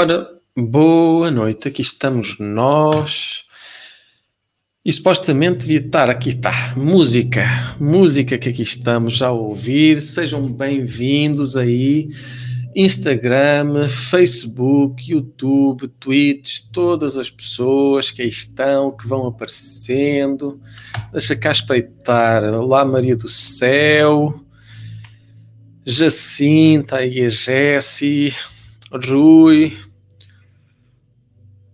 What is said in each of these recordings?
Ora, boa noite, aqui estamos nós. E supostamente devia estar, aqui está, música, música que aqui estamos a ouvir. Sejam bem-vindos aí. Instagram, Facebook, YouTube, Twitch, todas as pessoas que aí estão, que vão aparecendo. Deixa cá espreitar. Olá, Maria do Céu. Jacinta, aí a Jessie, Rui.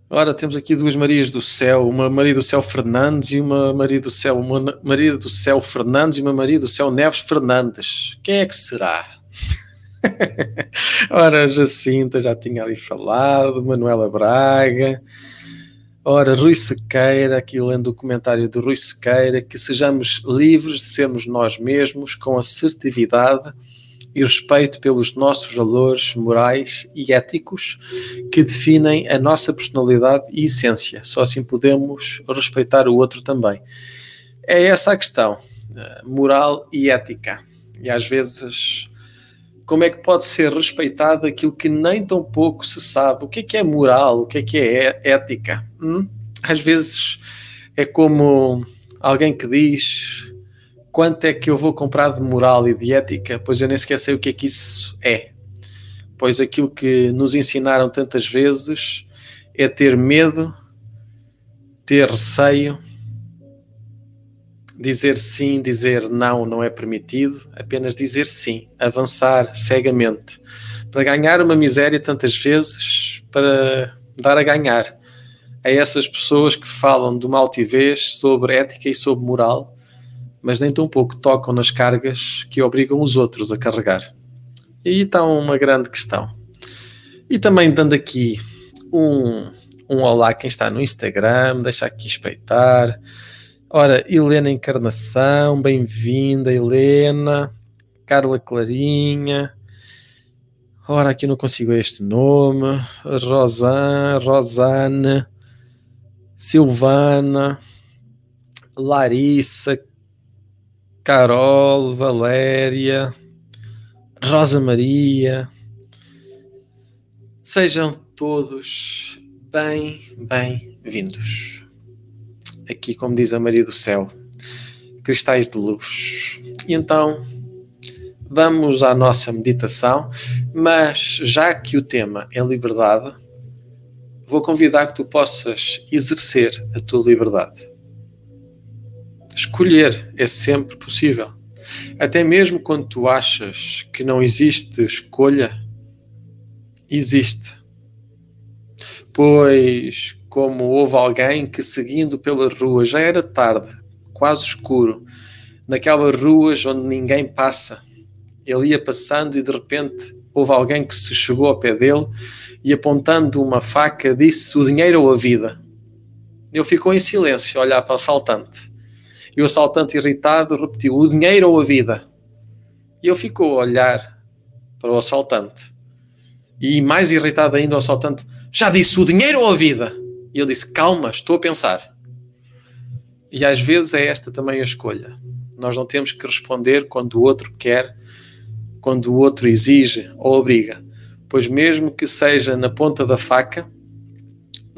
Ora, temos aqui duas Marias do Céu, uma Maria do Céu Fernandes e uma Maria do Céu, uma Maria do Céu Fernandes e uma Maria do Céu Neves Fernandes. Quem é que será? Ora, Jacinta já tinha ali falado, Manuela Braga. Ora, Rui Sequeira, aqui lendo o comentário do Rui Sequeira, que sejamos livres de sermos nós mesmos com assertividade e respeito pelos nossos valores morais e éticos que definem a nossa personalidade e essência. Só assim podemos respeitar o outro também. É essa a questão, eh, moral e ética. E às vezes, como é que pode ser respeitado aquilo que nem tão pouco se sabe? O que é que é moral? O que é que é ética? Hum? Às vezes é como alguém que diz quanto é que eu vou comprar de moral e de ética, pois eu nem sequer sei o que é que isso é. Pois aquilo que nos ensinaram tantas vezes é ter medo, ter receio, dizer sim, dizer não não é permitido, apenas dizer sim, avançar cegamente, para ganhar uma miséria tantas vezes, para dar a ganhar a essas pessoas que falam de uma altivez sobre ética e sobre moral mas nem tão pouco tocam nas cargas que obrigam os outros a carregar. E aí está uma grande questão. E também dando aqui um, um olá quem está no Instagram, deixa aqui espreitar. Ora, Helena Encarnação, bem-vinda, Helena. Carla Clarinha. Ora, aqui não consigo este nome. Rosan, Rosane, Silvana, Larissa, Carol, Valéria, Rosa Maria. Sejam todos bem, bem-vindos. Aqui, como diz a Maria do Céu, cristais de luz. E então, vamos à nossa meditação, mas já que o tema é liberdade, vou convidar que tu possas exercer a tua liberdade escolher é sempre possível. Até mesmo quando tu achas que não existe escolha, existe. Pois, como houve alguém que seguindo pela rua, já era tarde, quase escuro, naquelas ruas onde ninguém passa, ele ia passando e de repente houve alguém que se chegou ao pé dele e apontando uma faca disse o dinheiro ou a vida. Ele ficou em silêncio a olhar para o assaltante. E o assaltante irritado repetiu: O dinheiro ou a vida? E ele ficou a olhar para o assaltante. E mais irritado ainda, o assaltante: Já disse o dinheiro ou a vida? E ele disse: Calma, estou a pensar. E às vezes é esta também a escolha. Nós não temos que responder quando o outro quer, quando o outro exige ou obriga. Pois, mesmo que seja na ponta da faca,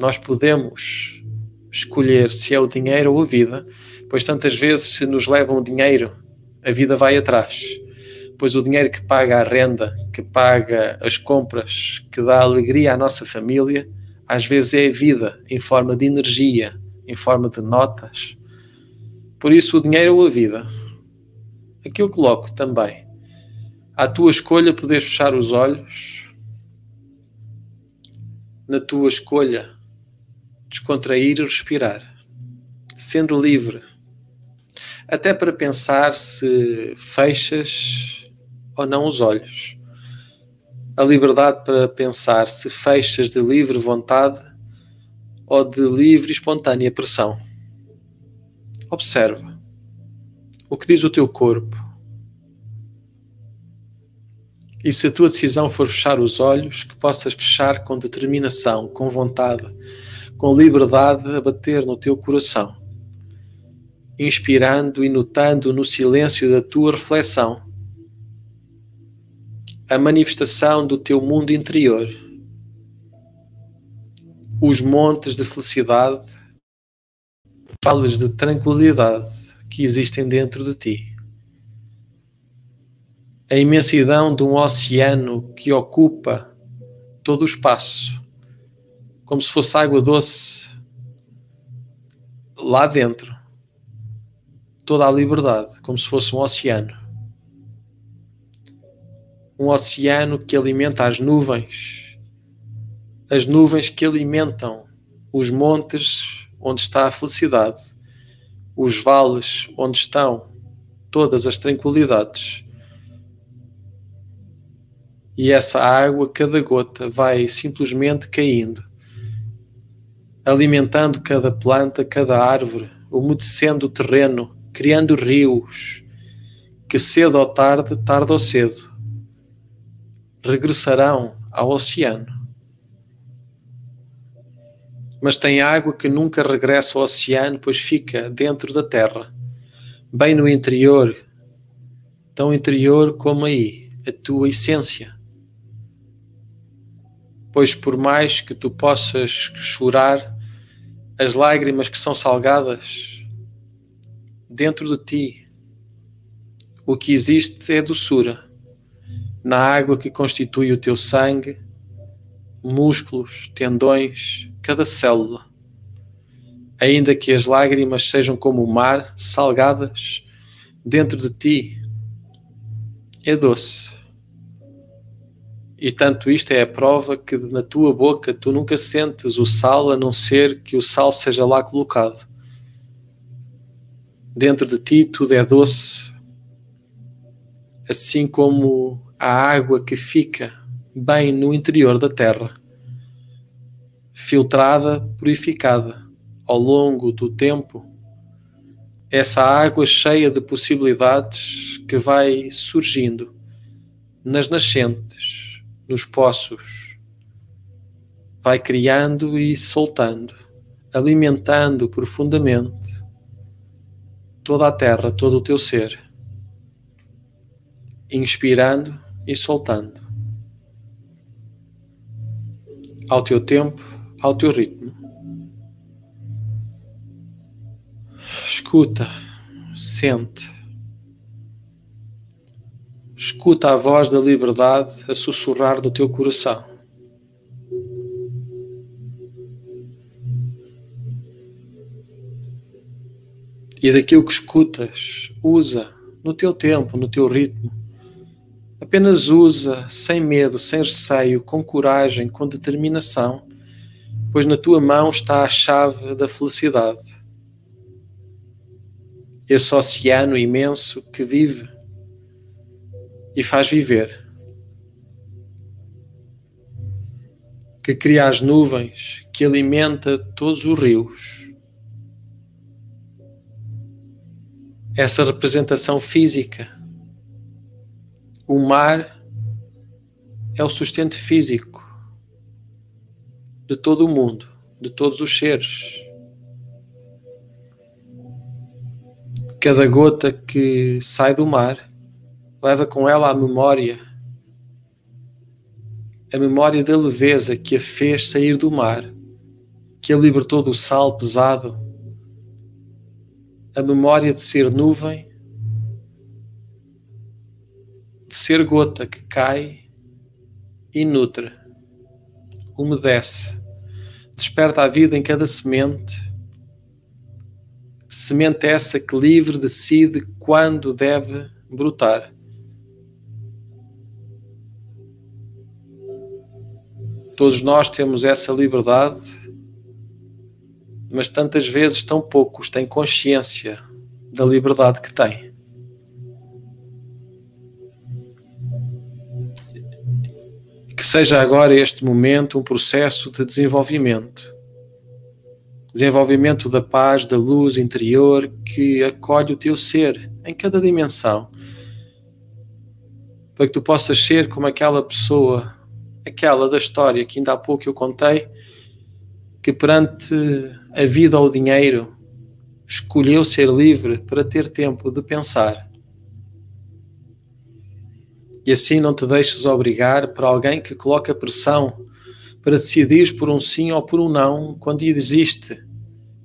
nós podemos escolher se é o dinheiro ou a vida pois tantas vezes se nos levam o dinheiro, a vida vai atrás. Pois o dinheiro que paga a renda, que paga as compras, que dá alegria à nossa família, às vezes é a vida em forma de energia, em forma de notas. Por isso, o dinheiro ou a vida. Aqui eu coloco também. À tua escolha poder fechar os olhos, na tua escolha descontrair e respirar, sendo livre até para pensar se fechas ou não os olhos. A liberdade para pensar se fechas de livre vontade ou de livre e espontânea pressão. Observa o que diz o teu corpo. E se a tua decisão for fechar os olhos, que possas fechar com determinação, com vontade, com liberdade a bater no teu coração inspirando e notando no silêncio da tua reflexão a manifestação do teu mundo interior, os montes de felicidade, vales de tranquilidade que existem dentro de ti. A imensidão de um oceano que ocupa todo o espaço, como se fosse água doce lá dentro. Toda a liberdade, como se fosse um oceano. Um oceano que alimenta as nuvens, as nuvens que alimentam os montes onde está a felicidade, os vales onde estão todas as tranquilidades. E essa água, cada gota, vai simplesmente caindo alimentando cada planta, cada árvore, umedecendo o terreno, criando rios, que cedo ou tarde, tarde ou cedo, regressarão ao oceano. Mas tem água que nunca regressa ao oceano, pois fica dentro da terra, bem no interior, tão interior como aí, a tua essência. Pois por mais que tu possas chorar, as lágrimas que são salgadas dentro de ti. O que existe é doçura na água que constitui o teu sangue, músculos, tendões, cada célula. Ainda que as lágrimas sejam como o mar, salgadas, dentro de ti é doce. E tanto isto é a prova que na tua boca tu nunca sentes o sal a não ser que o sal seja lá colocado. Dentro de ti tudo é doce, assim como a água que fica bem no interior da terra, filtrada, purificada ao longo do tempo. Essa água cheia de possibilidades que vai surgindo nas nascentes nos poços. Vai criando e soltando, alimentando profundamente toda a terra, todo o teu ser. Inspirando e soltando. Ao teu tempo, ao teu ritmo. Escuta, sente Escuta a voz da liberdade a sussurrar no teu coração. E daquilo que escutas, usa no teu tempo, no teu ritmo. Apenas usa sem medo, sem receio, com coragem, com determinação, pois na tua mão está a chave da felicidade. Esse oceano imenso que vive e faz viver. Que cria as nuvens, que alimenta todos os rios. Essa representação física. O mar é o sustento físico de todo o mundo, de todos os seres. Cada gota que sai do mar leva com ela a memória, a memória da leveza que a fez sair do mar, que a libertou do sal pesado, a memória de ser nuvem, de ser gota que cai e nutre, umedece, desperta a vida em cada semente. Semente essa que livre decide quando deve brotar Todos nós temos essa liberdade, mas tantas vezes tão poucos têm consciência da liberdade que têm. Que seja agora este momento um processo de desenvolvimento. Desenvolvimento da paz, da luz interior que acolhe o teu ser em cada dimensão. Para que tu possas ser como aquela pessoa aquela da história que ainda há pouco eu contei, que perante a vida ou o dinheiro escolheu ser livre para ter tempo de pensar. E assim não te deixes obrigar por alguém que coloca pressão para decidir por um sim ou por um não, quando existe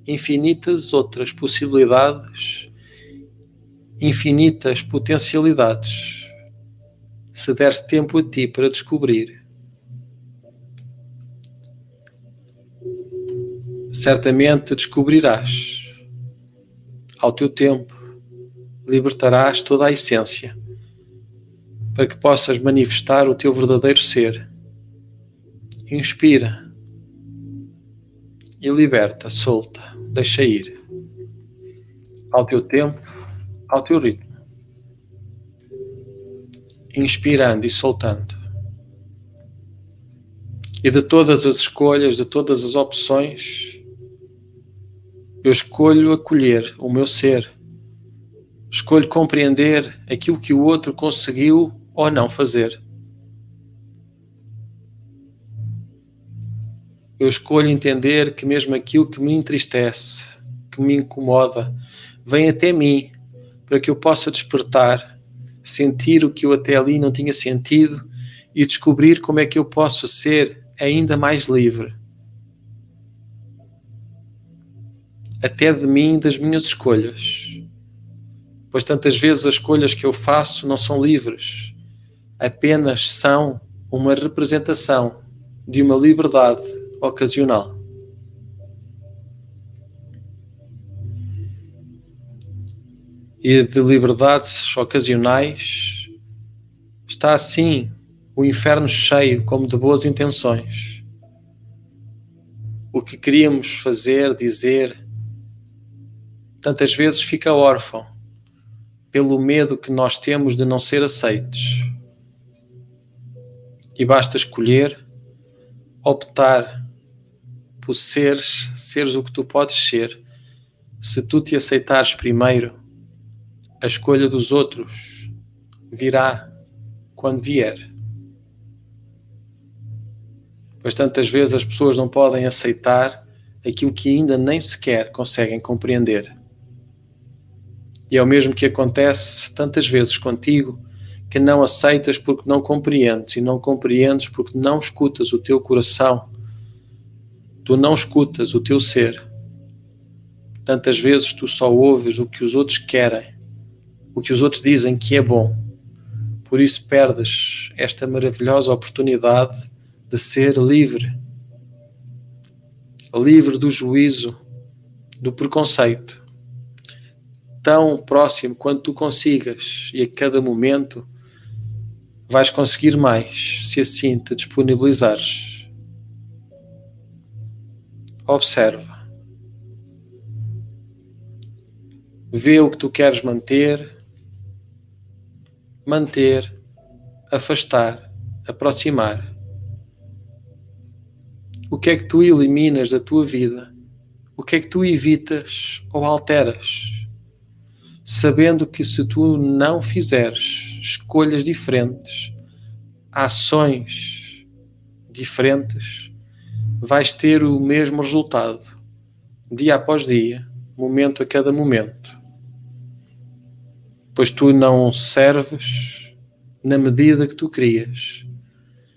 infinitas outras possibilidades, infinitas potencialidades, se deres tempo a ti para descobrir. Certamente descobrirás, ao teu tempo, libertarás toda a essência para que possas manifestar o teu verdadeiro ser. Inspira e liberta, solta, deixa ir. Ao teu tempo, ao teu ritmo. Inspirando e soltando. E de todas as escolhas, de todas as opções, eu escolho acolher o meu ser. Escolho compreender aquilo que o outro conseguiu ou não fazer. Eu escolho entender que mesmo aquilo que me entristece, que me incomoda, vem até mim para que eu possa despertar, sentir o que eu até ali não tinha sentido e descobrir como é que eu posso ser ainda mais livre. Até de mim, das minhas escolhas. Pois tantas vezes as escolhas que eu faço não são livres, apenas são uma representação de uma liberdade ocasional. E de liberdades ocasionais está assim o inferno cheio como de boas intenções. O que queríamos fazer, dizer, tantas vezes fica órfão pelo medo que nós temos de não ser aceitos e basta escolher, optar por seres, seres o que tu podes ser. Se tu te aceitares primeiro, a escolha dos outros virá quando vier. Pois tantas vezes as pessoas não podem aceitar aquilo que ainda nem sequer conseguem compreender. E é o mesmo que acontece tantas vezes contigo que não aceitas porque não compreendes, e não compreendes porque não escutas o teu coração, tu não escutas o teu ser. Tantas vezes tu só ouves o que os outros querem, o que os outros dizem que é bom. Por isso perdes esta maravilhosa oportunidade de ser livre. Livre do juízo, do preconceito. Tão próximo quanto tu consigas e a cada momento vais conseguir mais se assim te disponibilizares. Observa. Vê o que tu queres manter, manter, afastar, aproximar. O que é que tu eliminas da tua vida? O que é que tu evitas ou alteras? Sabendo que se tu não fizeres escolhas diferentes, ações diferentes, vais ter o mesmo resultado, dia após dia, momento a cada momento. Pois tu não serves na medida que tu querias,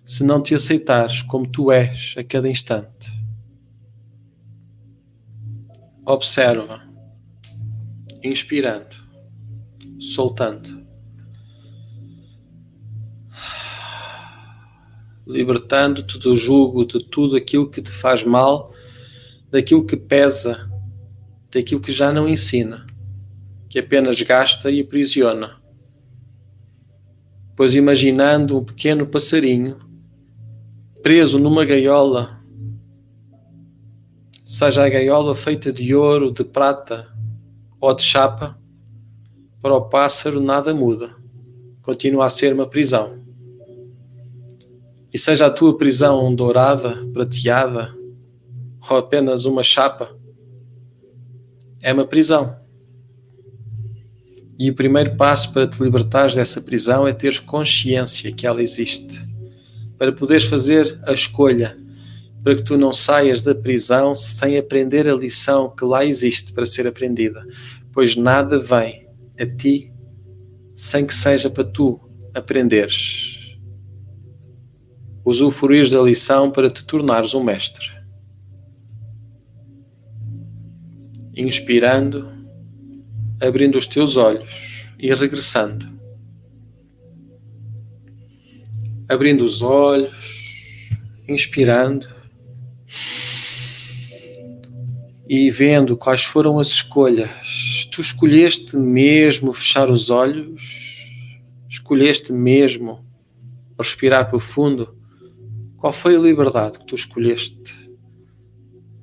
se não te aceitares como tu és a cada instante. Observa inspirando, soltando, libertando-te do jugo de tudo aquilo que te faz mal, daquilo que pesa, daquilo que já não ensina, que apenas gasta e aprisiona. Pois imaginando um pequeno passarinho preso numa gaiola, seja a gaiola feita de ouro, de prata, ou de chapa, para o pássaro nada muda. Continua a ser uma prisão. E seja a tua prisão dourada, prateada, ou apenas uma chapa, é uma prisão. E o primeiro passo para te libertares dessa prisão é teres consciência que ela existe. Para poderes fazer a escolha, para que tu não saias da prisão sem aprender a lição que lá existe para ser aprendida pois nada vem a ti sem que seja para tu aprenderes. usufruires da lição para te tornares um mestre. Inspirando, abrindo os teus olhos e regressando. Abrindo os olhos, inspirando e vendo quais foram as escolhas. Tu escolheste mesmo fechar os olhos? Escolheste mesmo respirar profundo? Qual foi a liberdade que tu escolheste?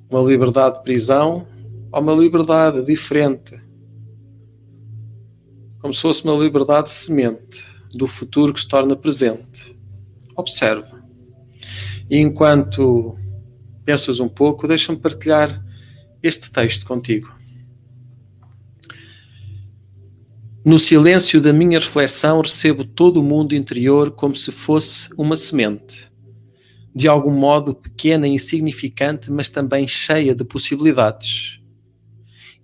Uma liberdade de prisão ou uma liberdade diferente? Como se fosse uma liberdade semente do futuro que se torna presente. Observa. E enquanto pensas um pouco, deixa-me partilhar este texto contigo. No silêncio da minha reflexão, recebo todo o mundo interior como se fosse uma semente de algum modo pequena e insignificante, mas também cheia de possibilidades.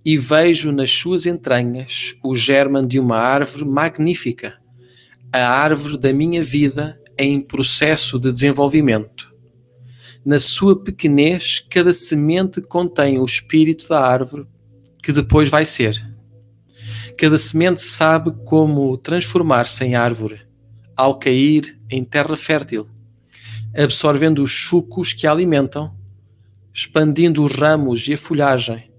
E vejo nas suas entranhas o germen de uma árvore magnífica, a árvore da minha vida em processo de desenvolvimento. Na sua pequenez, cada semente contém o espírito da árvore que depois vai ser. Cada semente sabe como transformar-se em árvore ao cair em terra fértil absorvendo os sucos que a alimentam, expandindo os ramos e a folhagem,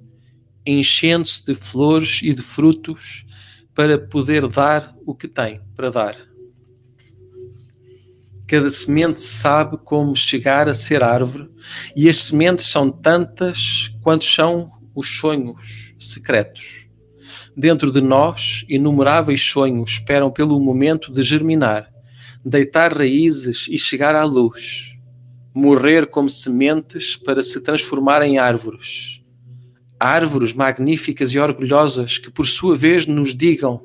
enchendo-se de flores e de frutos para poder dar o que tem para dar. Cada semente sabe como chegar a ser árvore, e as sementes são tantas quanto são os sonhos secretos. Dentro de nós, inumeráveis sonhos esperam pelo momento de germinar deitar raízes e chegar à luz, morrer como sementes para se transformar em árvores. Árvores magníficas e orgulhosas que, por sua vez, nos digam,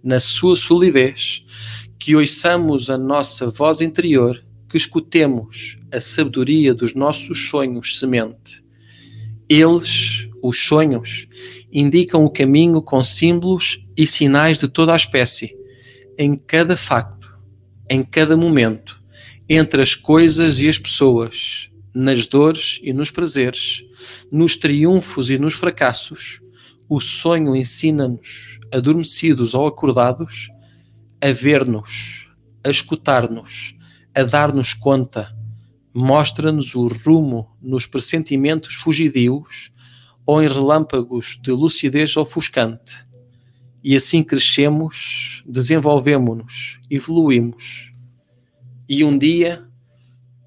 na sua solidez, que ouçamos a nossa voz interior, que escutemos a sabedoria dos nossos sonhos semente. Eles, os sonhos, indicam o caminho com símbolos e sinais de toda a espécie, em cada facto em cada momento, entre as coisas e as pessoas, nas dores e nos prazeres, nos triunfos e nos fracassos, o sonho ensina-nos, adormecidos ou acordados, a ver-nos, a escutar-nos, a dar-nos conta, mostra-nos o rumo nos pressentimentos fugidios ou em relâmpagos de lucidez ofuscante e assim crescemos, desenvolvemos-nos, evoluímos. E um dia,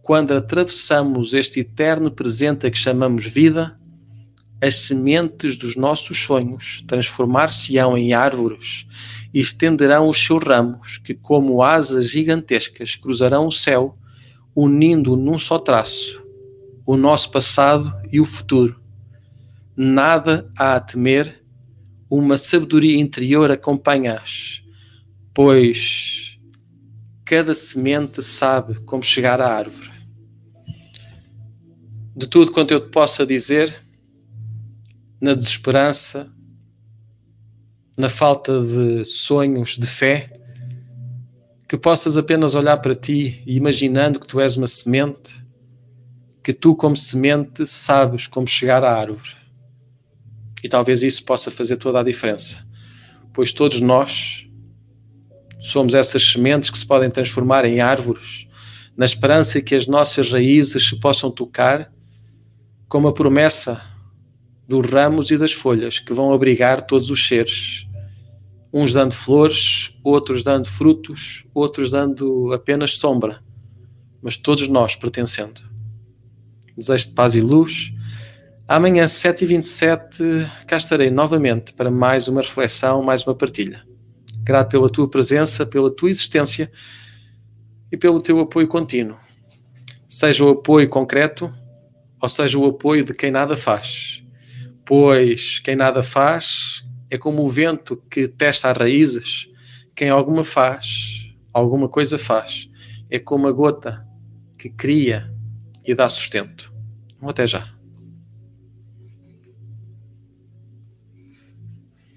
quando atravessamos este eterno presente a que chamamos vida, as sementes dos nossos sonhos transformar-se-ão em árvores e estenderão os seus ramos, que, como asas gigantescas, cruzarão o céu, unindo num só traço o nosso passado e o futuro. Nada há a temer uma sabedoria interior acompanhas, pois cada semente sabe como chegar à árvore. De tudo quanto eu te possa dizer, na desesperança, na falta de sonhos, de fé, que possas apenas olhar para ti e imaginando que tu és uma semente, que tu, como semente, sabes como chegar à árvore. E talvez isso possa fazer toda a diferença, pois todos nós somos essas sementes que se podem transformar em árvores, na esperança que as nossas raízes se possam tocar com a promessa dos ramos e das folhas que vão abrigar todos os seres, uns dando flores, outros dando frutos, outros dando apenas sombra, mas todos nós pertencendo. Desejo de paz e luz Amanhã, 7h27, cá estarei novamente para mais uma reflexão, mais uma partilha. Grato pela tua presença, pela tua existência e pelo teu apoio contínuo. Seja o apoio concreto ou seja o apoio de quem nada faz. Pois quem nada faz é como o vento que testa as raízes. Quem alguma faz, alguma coisa faz. É como a gota que cria e dá sustento. Até já.